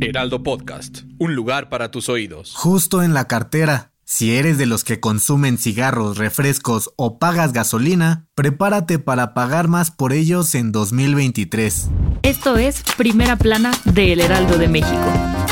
Heraldo Podcast, un lugar para tus oídos. Justo en la cartera. Si eres de los que consumen cigarros, refrescos o pagas gasolina, prepárate para pagar más por ellos en 2023. Esto es Primera Plana de El Heraldo de México.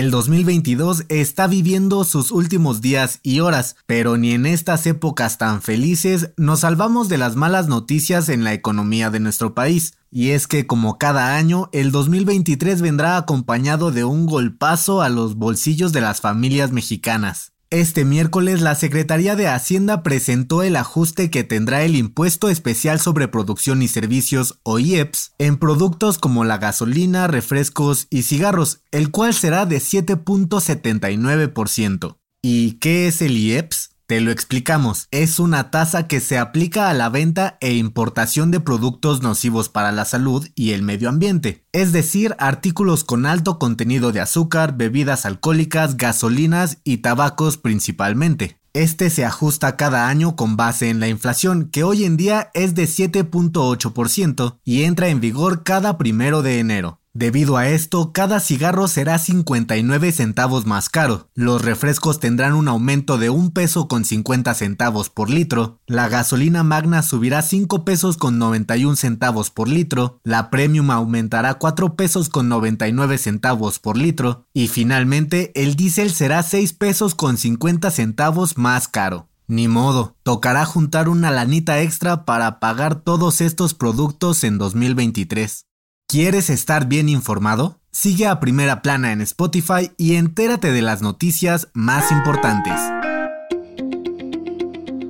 El 2022 está viviendo sus últimos días y horas, pero ni en estas épocas tan felices nos salvamos de las malas noticias en la economía de nuestro país. Y es que como cada año, el 2023 vendrá acompañado de un golpazo a los bolsillos de las familias mexicanas. Este miércoles la Secretaría de Hacienda presentó el ajuste que tendrá el impuesto especial sobre producción y servicios o IEPS en productos como la gasolina, refrescos y cigarros, el cual será de 7.79%. ¿Y qué es el IEPS? Te lo explicamos, es una tasa que se aplica a la venta e importación de productos nocivos para la salud y el medio ambiente, es decir, artículos con alto contenido de azúcar, bebidas alcohólicas, gasolinas y tabacos principalmente. Este se ajusta cada año con base en la inflación, que hoy en día es de 7.8% y entra en vigor cada primero de enero. Debido a esto, cada cigarro será 59 centavos más caro. Los refrescos tendrán un aumento de 1 peso con 50 centavos por litro. La gasolina magna subirá 5 pesos con 91 centavos por litro. La premium aumentará 4 pesos con 99 centavos por litro. Y finalmente, el diésel será 6 pesos con 50 centavos más caro. Ni modo, tocará juntar una lanita extra para pagar todos estos productos en 2023. ¿Quieres estar bien informado? Sigue a Primera Plana en Spotify y entérate de las noticias más importantes.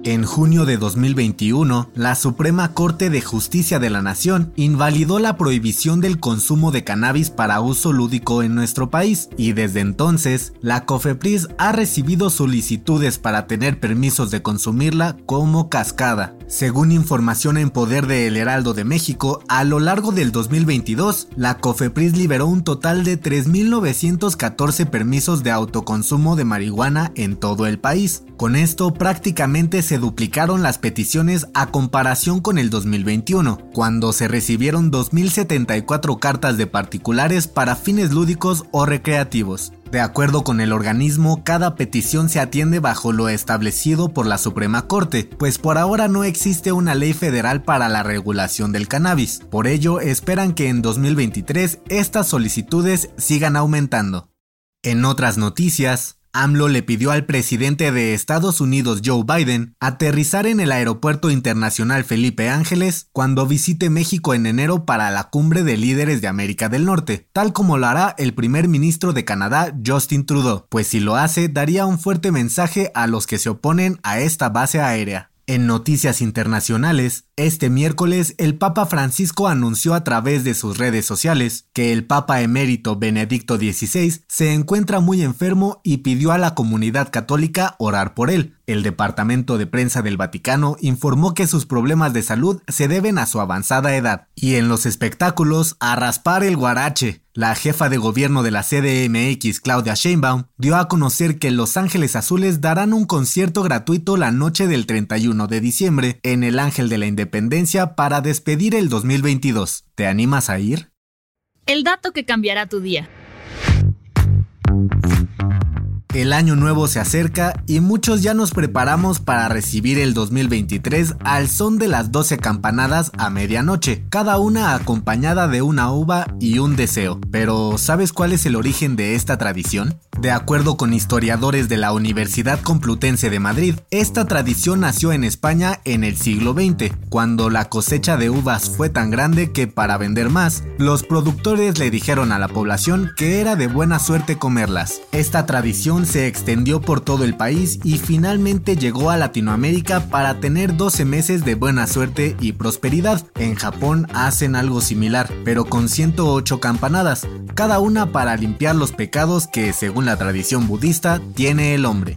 En junio de 2021, la Suprema Corte de Justicia de la Nación invalidó la prohibición del consumo de cannabis para uso lúdico en nuestro país y desde entonces la COFEPRIS ha recibido solicitudes para tener permisos de consumirla como cascada. Según información en poder de El Heraldo de México, a lo largo del 2022, la COFEPRIS liberó un total de 3.914 permisos de autoconsumo de marihuana en todo el país. Con esto prácticamente se duplicaron las peticiones a comparación con el 2021, cuando se recibieron 2.074 cartas de particulares para fines lúdicos o recreativos. De acuerdo con el organismo, cada petición se atiende bajo lo establecido por la Suprema Corte, pues por ahora no existe una ley federal para la regulación del cannabis. Por ello, esperan que en 2023 estas solicitudes sigan aumentando. En otras noticias, AMLO le pidió al presidente de Estados Unidos Joe Biden aterrizar en el Aeropuerto Internacional Felipe Ángeles cuando visite México en enero para la cumbre de líderes de América del Norte, tal como lo hará el primer ministro de Canadá Justin Trudeau, pues si lo hace daría un fuerte mensaje a los que se oponen a esta base aérea. En noticias internacionales, este miércoles el Papa Francisco anunció a través de sus redes sociales que el Papa emérito Benedicto XVI se encuentra muy enfermo y pidió a la comunidad católica orar por él. El Departamento de Prensa del Vaticano informó que sus problemas de salud se deben a su avanzada edad. Y en los espectáculos, a raspar el guarache. La jefa de gobierno de la CDMX, Claudia Sheinbaum, dio a conocer que Los Ángeles Azules darán un concierto gratuito la noche del 31 de diciembre en el Ángel de la Independencia para despedir el 2022. ¿Te animas a ir? El dato que cambiará tu día. El año nuevo se acerca y muchos ya nos preparamos para recibir el 2023 al son de las 12 campanadas a medianoche, cada una acompañada de una uva y un deseo. Pero ¿sabes cuál es el origen de esta tradición? De acuerdo con historiadores de la Universidad Complutense de Madrid, esta tradición nació en España en el siglo XX, cuando la cosecha de uvas fue tan grande que para vender más, los productores le dijeron a la población que era de buena suerte comerlas. Esta tradición se extendió por todo el país y finalmente llegó a Latinoamérica para tener 12 meses de buena suerte y prosperidad. En Japón hacen algo similar, pero con 108 campanadas, cada una para limpiar los pecados que, según la tradición budista, tiene el hombre.